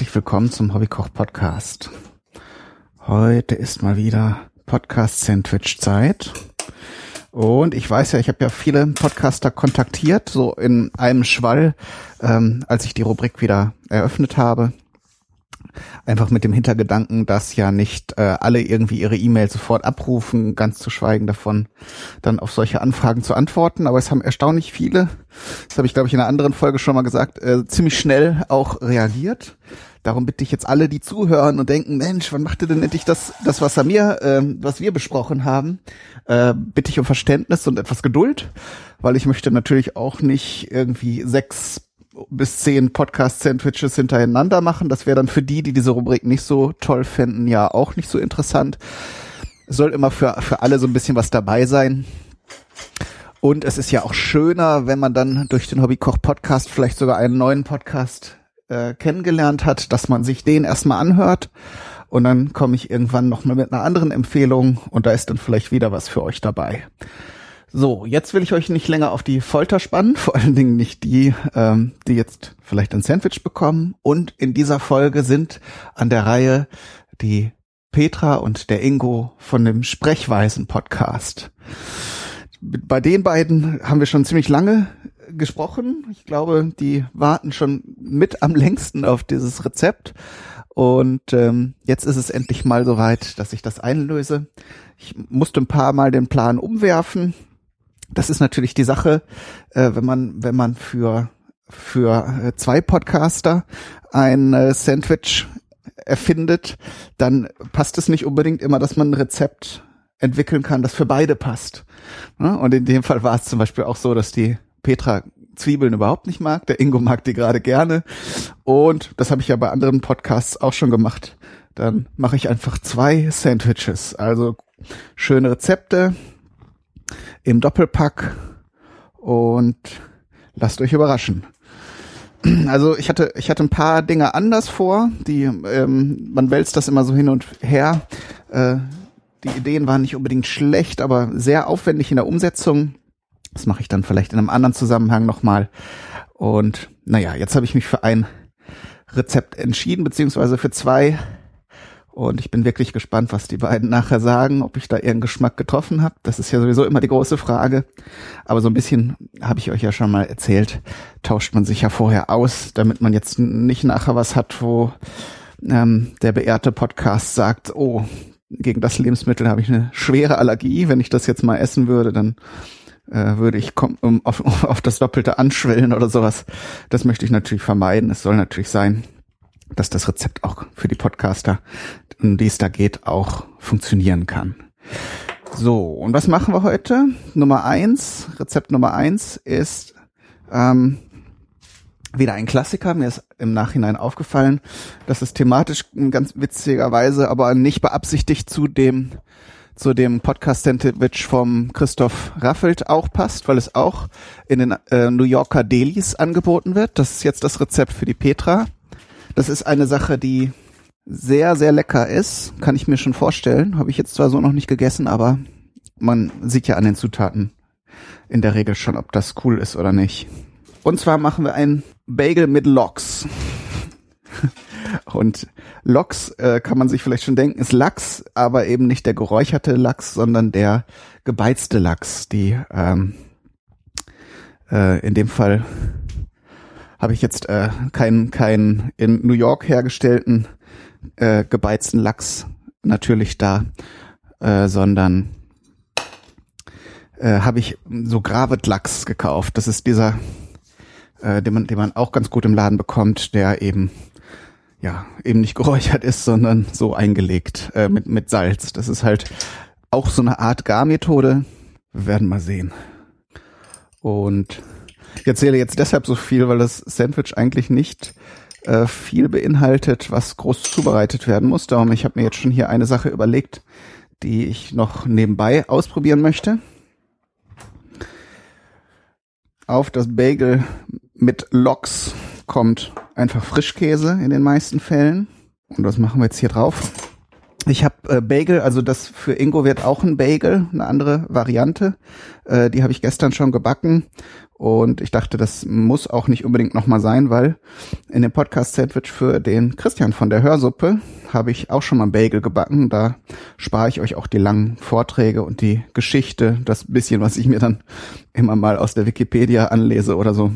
herzlich willkommen zum Hobbykoch Podcast. Heute ist mal wieder Podcast Sandwich Zeit. Und ich weiß ja, ich habe ja viele Podcaster kontaktiert, so in einem Schwall, ähm, als ich die Rubrik wieder eröffnet habe. Einfach mit dem Hintergedanken, dass ja nicht äh, alle irgendwie ihre E-Mail sofort abrufen, ganz zu schweigen davon, dann auf solche Anfragen zu antworten. Aber es haben erstaunlich viele, das habe ich glaube ich in einer anderen Folge schon mal gesagt, äh, ziemlich schnell auch reagiert. Darum bitte ich jetzt alle, die zuhören und denken, Mensch, wann macht ihr denn endlich das, das was mir, äh, was wir besprochen haben, äh, bitte ich um Verständnis und etwas Geduld, weil ich möchte natürlich auch nicht irgendwie sechs bis zehn Podcast-Sandwiches hintereinander machen. Das wäre dann für die, die diese Rubrik nicht so toll fänden, ja auch nicht so interessant. Es soll immer für, für alle so ein bisschen was dabei sein. Und es ist ja auch schöner, wenn man dann durch den Hobbykoch-Podcast vielleicht sogar einen neuen Podcast äh, kennengelernt hat, dass man sich den erstmal anhört. Und dann komme ich irgendwann nochmal mit einer anderen Empfehlung und da ist dann vielleicht wieder was für euch dabei. So, jetzt will ich euch nicht länger auf die Folter spannen, vor allen Dingen nicht die, ähm, die jetzt vielleicht ein Sandwich bekommen. Und in dieser Folge sind an der Reihe die Petra und der Ingo von dem Sprechweisen-Podcast. Bei den beiden haben wir schon ziemlich lange gesprochen. Ich glaube, die warten schon mit am längsten auf dieses Rezept. Und ähm, jetzt ist es endlich mal soweit, dass ich das einlöse. Ich musste ein paar Mal den Plan umwerfen, das ist natürlich die Sache, äh, wenn man, wenn man für, für äh, zwei Podcaster ein äh, Sandwich erfindet, dann passt es nicht unbedingt immer, dass man ein Rezept entwickeln kann, das für beide passt. Ja, und in dem Fall war es zum Beispiel auch so, dass die Petra Zwiebeln überhaupt nicht mag. Der Ingo mag die gerade gerne. Und das habe ich ja bei anderen Podcasts auch schon gemacht. Dann mache ich einfach zwei Sandwiches. Also schöne Rezepte, im Doppelpack und lasst euch überraschen. Also ich hatte ich hatte ein paar Dinge anders vor, die ähm, man wälzt das immer so hin und her. Äh, die Ideen waren nicht unbedingt schlecht, aber sehr aufwendig in der Umsetzung. Das mache ich dann vielleicht in einem anderen Zusammenhang nochmal. Und naja, jetzt habe ich mich für ein Rezept entschieden, beziehungsweise für zwei und ich bin wirklich gespannt, was die beiden nachher sagen, ob ich da ihren Geschmack getroffen habe. Das ist ja sowieso immer die große Frage. Aber so ein bisschen habe ich euch ja schon mal erzählt, tauscht man sich ja vorher aus, damit man jetzt nicht nachher was hat, wo ähm, der beehrte Podcast sagt, oh, gegen das Lebensmittel habe ich eine schwere Allergie. Wenn ich das jetzt mal essen würde, dann äh, würde ich um, auf, auf das Doppelte anschwellen oder sowas. Das möchte ich natürlich vermeiden. Es soll natürlich sein, dass das Rezept auch für die Podcaster, um die es da geht, auch funktionieren kann. So, und was machen wir heute? Nummer eins, Rezept Nummer eins ist ähm, wieder ein Klassiker. Mir ist im Nachhinein aufgefallen, dass es thematisch ganz witzigerweise, aber nicht beabsichtigt zu dem zu dem Podcast Sandwich vom Christoph Raffelt auch passt, weil es auch in den äh, New Yorker Delis angeboten wird. Das ist jetzt das Rezept für die Petra. Das ist eine Sache, die sehr, sehr lecker ist. Kann ich mir schon vorstellen. Habe ich jetzt zwar so noch nicht gegessen, aber man sieht ja an den Zutaten in der Regel schon, ob das cool ist oder nicht. Und zwar machen wir ein Bagel mit Loks. Und Loks äh, kann man sich vielleicht schon denken, ist Lachs, aber eben nicht der geräucherte Lachs, sondern der gebeizte Lachs. Die ähm, äh, in dem Fall habe ich jetzt äh, keinen keinen in New York hergestellten äh, gebeizten Lachs natürlich da, äh, sondern äh, habe ich so Gravet Lachs gekauft. Das ist dieser, äh, den man, den man auch ganz gut im Laden bekommt, der eben ja eben nicht geräuchert ist, sondern so eingelegt äh, mit mit Salz. Das ist halt auch so eine Art Garmethode. Wir werden mal sehen. Und ich erzähle jetzt deshalb so viel, weil das Sandwich eigentlich nicht äh, viel beinhaltet, was groß zubereitet werden muss. Darum, ich habe mir jetzt schon hier eine Sache überlegt, die ich noch nebenbei ausprobieren möchte. Auf das Bagel mit Loks kommt einfach Frischkäse in den meisten Fällen. Und was machen wir jetzt hier drauf? Ich habe äh, Bagel, also das für Ingo wird auch ein Bagel, eine andere Variante. Äh, die habe ich gestern schon gebacken und ich dachte, das muss auch nicht unbedingt nochmal sein, weil in dem Podcast Sandwich für den Christian von der Hörsuppe habe ich auch schon mal Bagel gebacken. Da spare ich euch auch die langen Vorträge und die Geschichte, das bisschen, was ich mir dann immer mal aus der Wikipedia anlese oder so.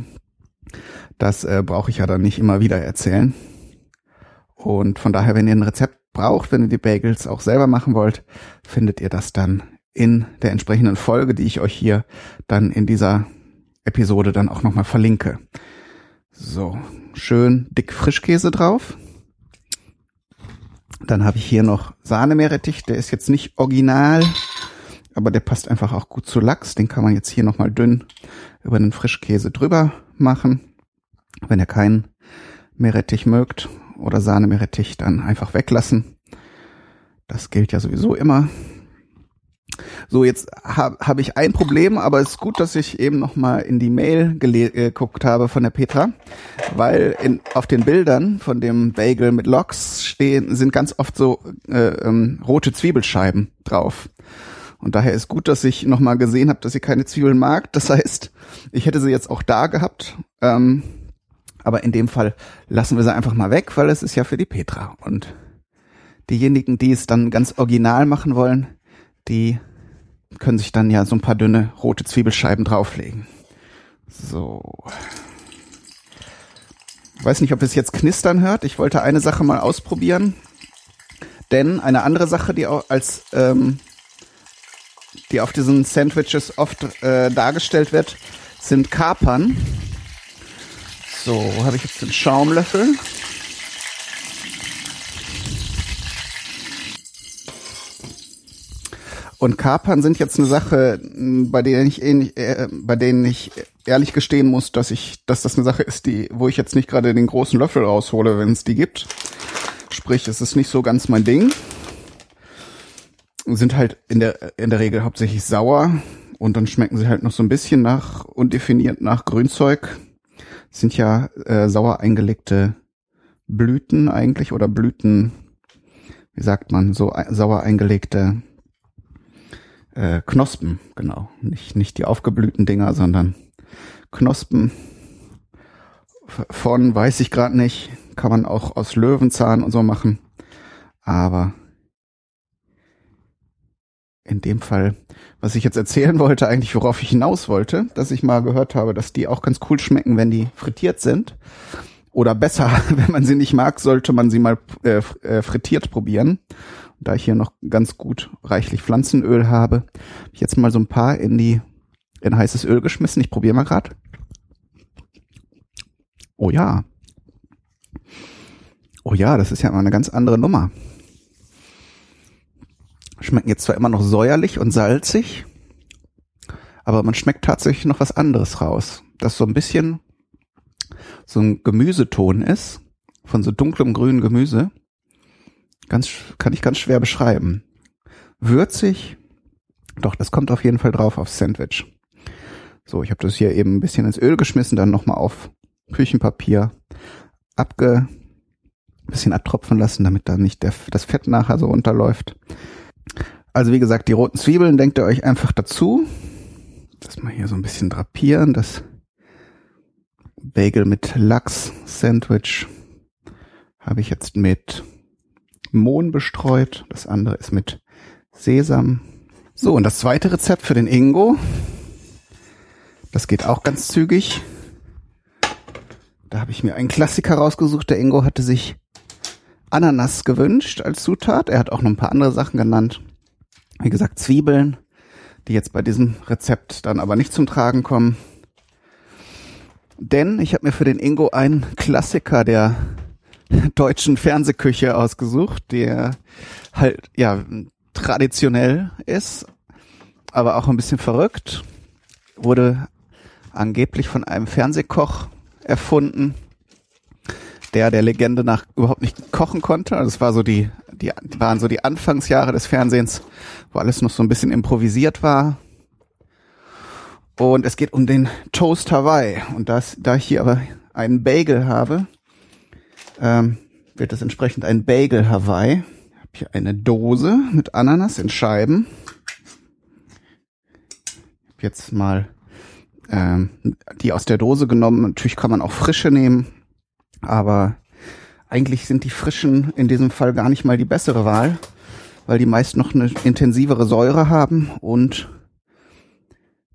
Das äh, brauche ich ja dann nicht immer wieder erzählen. Und von daher, wenn ihr ein Rezept braucht, wenn ihr die Bagels auch selber machen wollt, findet ihr das dann in der entsprechenden Folge, die ich euch hier dann in dieser Episode dann auch nochmal verlinke. So, schön dick Frischkäse drauf. Dann habe ich hier noch Sahnemeerrettich, der ist jetzt nicht original, aber der passt einfach auch gut zu Lachs. Den kann man jetzt hier nochmal dünn über den Frischkäse drüber machen. Wenn ihr keinen Meerrettich mögt oder Sahnemeerrettich, dann einfach weglassen. Das gilt ja sowieso immer. So, jetzt habe hab ich ein Problem, aber es ist gut, dass ich eben noch mal in die Mail äh, geguckt habe von der Petra, weil in, auf den Bildern von dem Bagel mit Loks stehen sind ganz oft so äh, ähm, rote Zwiebelscheiben drauf. Und daher ist gut, dass ich noch mal gesehen habe, dass sie keine Zwiebeln mag. Das heißt, ich hätte sie jetzt auch da gehabt. Ähm, aber in dem Fall lassen wir sie einfach mal weg, weil es ist ja für die Petra. Und diejenigen, die es dann ganz original machen wollen, die können sich dann ja so ein paar dünne rote Zwiebelscheiben drauflegen. So. Weiß nicht, ob es jetzt knistern hört. Ich wollte eine Sache mal ausprobieren. Denn eine andere Sache, die auch als ähm, die auf diesen Sandwiches oft äh, dargestellt wird, sind Kapern. So, habe ich jetzt den Schaumlöffel. Und Kapern sind jetzt eine Sache, bei denen ich ähnlich, äh, bei denen ich ehrlich gestehen muss, dass ich, dass das eine Sache ist, die, wo ich jetzt nicht gerade den großen Löffel raushole, wenn es die gibt. Sprich, es ist nicht so ganz mein Ding. Sind halt in der in der Regel hauptsächlich sauer und dann schmecken sie halt noch so ein bisschen nach undefiniert nach Grünzeug sind ja äh, sauer eingelegte Blüten eigentlich oder Blüten, wie sagt man, so sauer eingelegte äh, Knospen, genau. Nicht, nicht die aufgeblühten Dinger, sondern Knospen von, weiß ich gerade nicht, kann man auch aus Löwenzahn und so machen. Aber in dem Fall, was ich jetzt erzählen wollte, eigentlich worauf ich hinaus wollte, dass ich mal gehört habe, dass die auch ganz cool schmecken, wenn die frittiert sind. Oder besser, wenn man sie nicht mag, sollte man sie mal äh, äh frittiert probieren. Da ich hier noch ganz gut reichlich Pflanzenöl habe, habe ich jetzt mal so ein paar in die in heißes Öl geschmissen. Ich probiere mal gerade. Oh ja. Oh ja, das ist ja mal eine ganz andere Nummer. Schmecken jetzt zwar immer noch säuerlich und salzig, aber man schmeckt tatsächlich noch was anderes raus. Das so ein bisschen so ein Gemüseton ist, von so dunklem grünen Gemüse. Ganz, kann ich ganz schwer beschreiben. Würzig, doch, das kommt auf jeden Fall drauf aufs Sandwich. So, ich habe das hier eben ein bisschen ins Öl geschmissen, dann nochmal auf Küchenpapier abge, bisschen abtropfen lassen, damit da nicht der, das Fett nachher so runterläuft. Also wie gesagt, die roten Zwiebeln denkt ihr euch einfach dazu. Das mal hier so ein bisschen drapieren. Das Bagel mit Lachs Sandwich habe ich jetzt mit Mohn bestreut. Das andere ist mit Sesam. So, und das zweite Rezept für den Ingo. Das geht auch ganz zügig. Da habe ich mir einen Klassiker rausgesucht. Der Ingo hatte sich Ananas gewünscht als Zutat. Er hat auch noch ein paar andere Sachen genannt wie gesagt, Zwiebeln, die jetzt bei diesem Rezept dann aber nicht zum Tragen kommen. Denn ich habe mir für den Ingo einen Klassiker der deutschen Fernsehküche ausgesucht, der halt ja traditionell ist, aber auch ein bisschen verrückt. Wurde angeblich von einem Fernsehkoch erfunden, der der Legende nach überhaupt nicht kochen konnte. Also es war so die die waren so die Anfangsjahre des Fernsehens, wo alles noch so ein bisschen improvisiert war. Und es geht um den Toast Hawaii. Und das, da ich hier aber einen Bagel habe, ähm, wird das entsprechend ein Bagel Hawaii. Hier eine Dose mit Ananas in Scheiben. Jetzt mal ähm, die aus der Dose genommen. Natürlich kann man auch frische nehmen, aber eigentlich sind die frischen in diesem Fall gar nicht mal die bessere Wahl, weil die meist noch eine intensivere Säure haben und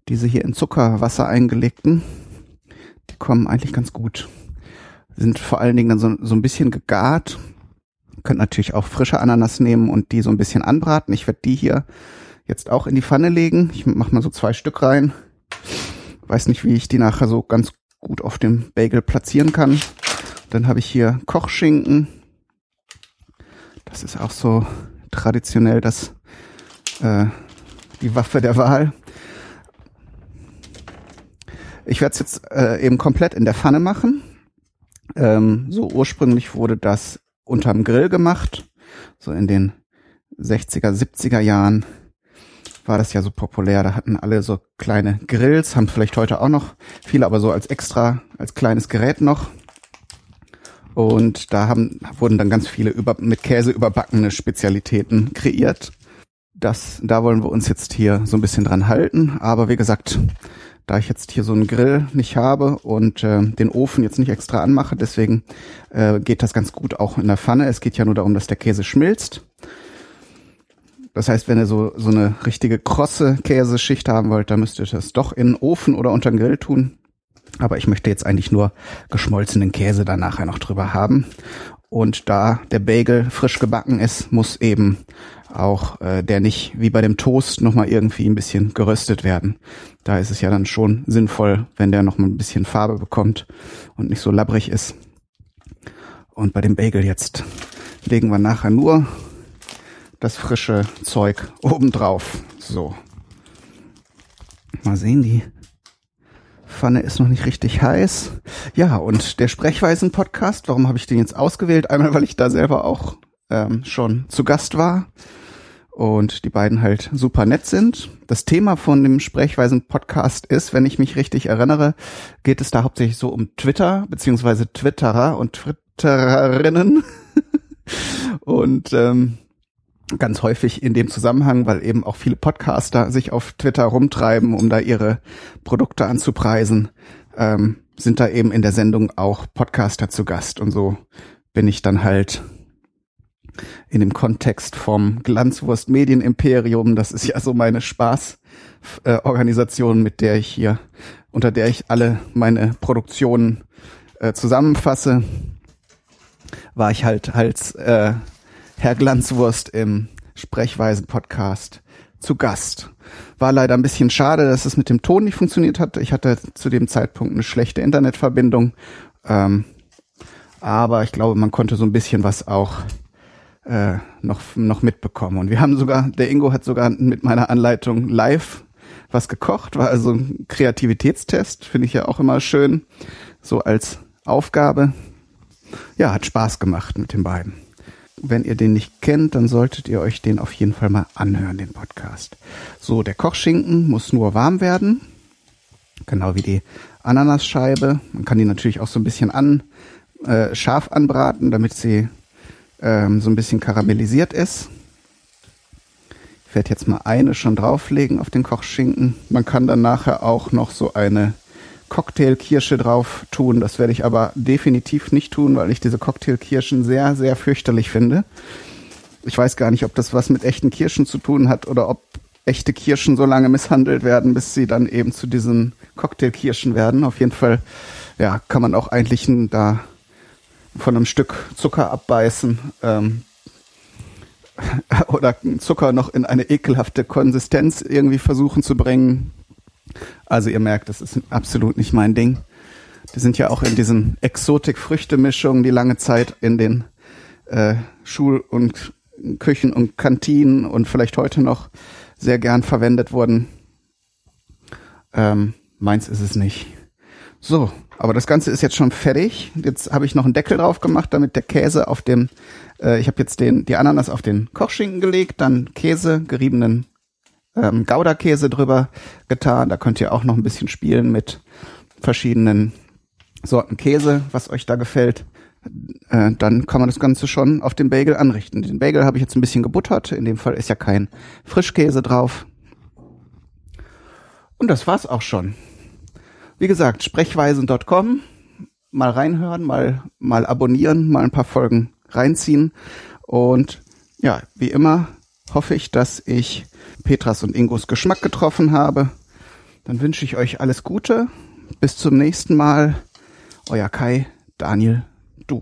diese hier in Zuckerwasser eingelegten, die kommen eigentlich ganz gut. Sind vor allen Dingen dann so, so ein bisschen gegart. Könnt natürlich auch frische Ananas nehmen und die so ein bisschen anbraten. Ich werde die hier jetzt auch in die Pfanne legen. Ich mache mal so zwei Stück rein. Weiß nicht, wie ich die nachher so ganz gut auf dem Bagel platzieren kann. Dann habe ich hier Kochschinken. Das ist auch so traditionell das äh, die Waffe der Wahl. Ich werde es jetzt äh, eben komplett in der Pfanne machen. Ähm, so ursprünglich wurde das unterm Grill gemacht. So in den 60er, 70er Jahren war das ja so populär. Da hatten alle so kleine Grills, haben vielleicht heute auch noch viele, aber so als extra, als kleines Gerät noch. Und da haben, wurden dann ganz viele über, mit Käse überbackene Spezialitäten kreiert. Das, da wollen wir uns jetzt hier so ein bisschen dran halten. Aber wie gesagt, da ich jetzt hier so einen Grill nicht habe und äh, den Ofen jetzt nicht extra anmache, deswegen äh, geht das ganz gut auch in der Pfanne. Es geht ja nur darum, dass der Käse schmilzt. Das heißt, wenn ihr so, so eine richtige krosse Käseschicht haben wollt, dann müsst ihr das doch in den Ofen oder unter den Grill tun. Aber ich möchte jetzt eigentlich nur geschmolzenen Käse da nachher noch drüber haben. Und da der Bagel frisch gebacken ist, muss eben auch äh, der nicht wie bei dem Toast nochmal irgendwie ein bisschen geröstet werden. Da ist es ja dann schon sinnvoll, wenn der nochmal ein bisschen Farbe bekommt und nicht so labbrig ist. Und bei dem Bagel jetzt legen wir nachher nur das frische Zeug obendrauf. So. Mal sehen, die Pfanne ist noch nicht richtig heiß. Ja, und der Sprechweisen-Podcast, warum habe ich den jetzt ausgewählt? Einmal, weil ich da selber auch ähm, schon zu Gast war und die beiden halt super nett sind. Das Thema von dem Sprechweisen-Podcast ist, wenn ich mich richtig erinnere, geht es da hauptsächlich so um Twitter, beziehungsweise Twitterer und Twittererinnen. und ähm, ganz häufig in dem Zusammenhang, weil eben auch viele Podcaster sich auf Twitter rumtreiben, um da ihre Produkte anzupreisen, ähm, sind da eben in der Sendung auch Podcaster zu Gast. Und so bin ich dann halt in dem Kontext vom Glanzwurst Medienimperium, das ist ja so meine Spaßorganisation, äh, mit der ich hier, unter der ich alle meine Produktionen äh, zusammenfasse, war ich halt als äh, Herr Glanzwurst im Sprechweisen-Podcast zu Gast. War leider ein bisschen schade, dass es mit dem Ton nicht funktioniert hat. Ich hatte zu dem Zeitpunkt eine schlechte Internetverbindung. Ähm, aber ich glaube, man konnte so ein bisschen was auch äh, noch, noch mitbekommen. Und wir haben sogar, der Ingo hat sogar mit meiner Anleitung live was gekocht, war also ein Kreativitätstest, finde ich ja auch immer schön, so als Aufgabe. Ja, hat Spaß gemacht mit den beiden. Wenn ihr den nicht kennt, dann solltet ihr euch den auf jeden Fall mal anhören, den Podcast. So, der Kochschinken muss nur warm werden. Genau wie die Ananasscheibe. Man kann die natürlich auch so ein bisschen an, äh, scharf anbraten, damit sie ähm, so ein bisschen karamellisiert ist. Ich werde jetzt mal eine schon drauflegen auf den Kochschinken. Man kann dann nachher auch noch so eine Cocktailkirsche drauf tun. Das werde ich aber definitiv nicht tun, weil ich diese Cocktailkirschen sehr, sehr fürchterlich finde. Ich weiß gar nicht, ob das was mit echten Kirschen zu tun hat oder ob echte Kirschen so lange misshandelt werden, bis sie dann eben zu diesen Cocktailkirschen werden. Auf jeden Fall, ja, kann man auch eigentlich da von einem Stück Zucker abbeißen ähm, oder Zucker noch in eine ekelhafte Konsistenz irgendwie versuchen zu bringen. Also ihr merkt, das ist absolut nicht mein Ding. Die sind ja auch in diesen Exotik-Früchte-Mischungen, die lange Zeit in den äh, Schul- und Küchen und Kantinen und vielleicht heute noch sehr gern verwendet wurden. Ähm, meins ist es nicht. So, aber das Ganze ist jetzt schon fertig. Jetzt habe ich noch einen Deckel drauf gemacht, damit der Käse auf dem, äh, ich habe jetzt den, die Ananas auf den Kochschinken gelegt, dann Käse, geriebenen ähm, Gouda-Käse drüber getan. Da könnt ihr auch noch ein bisschen spielen mit verschiedenen Sorten Käse, was euch da gefällt. äh, dann kann man das Ganze schon auf dem Bagel anrichten. Den Bagel habe ich jetzt ein bisschen gebuttert. In dem Fall ist ja kein Frischkäse drauf. Und das war's auch schon. Wie gesagt, sprechweisen.com. Mal reinhören, mal, mal abonnieren, mal ein paar Folgen reinziehen. Und ja, wie immer hoffe ich, dass ich Petras und Ingos Geschmack getroffen habe. Dann wünsche ich euch alles Gute. Bis zum nächsten Mal. Euer Kai, Daniel, du.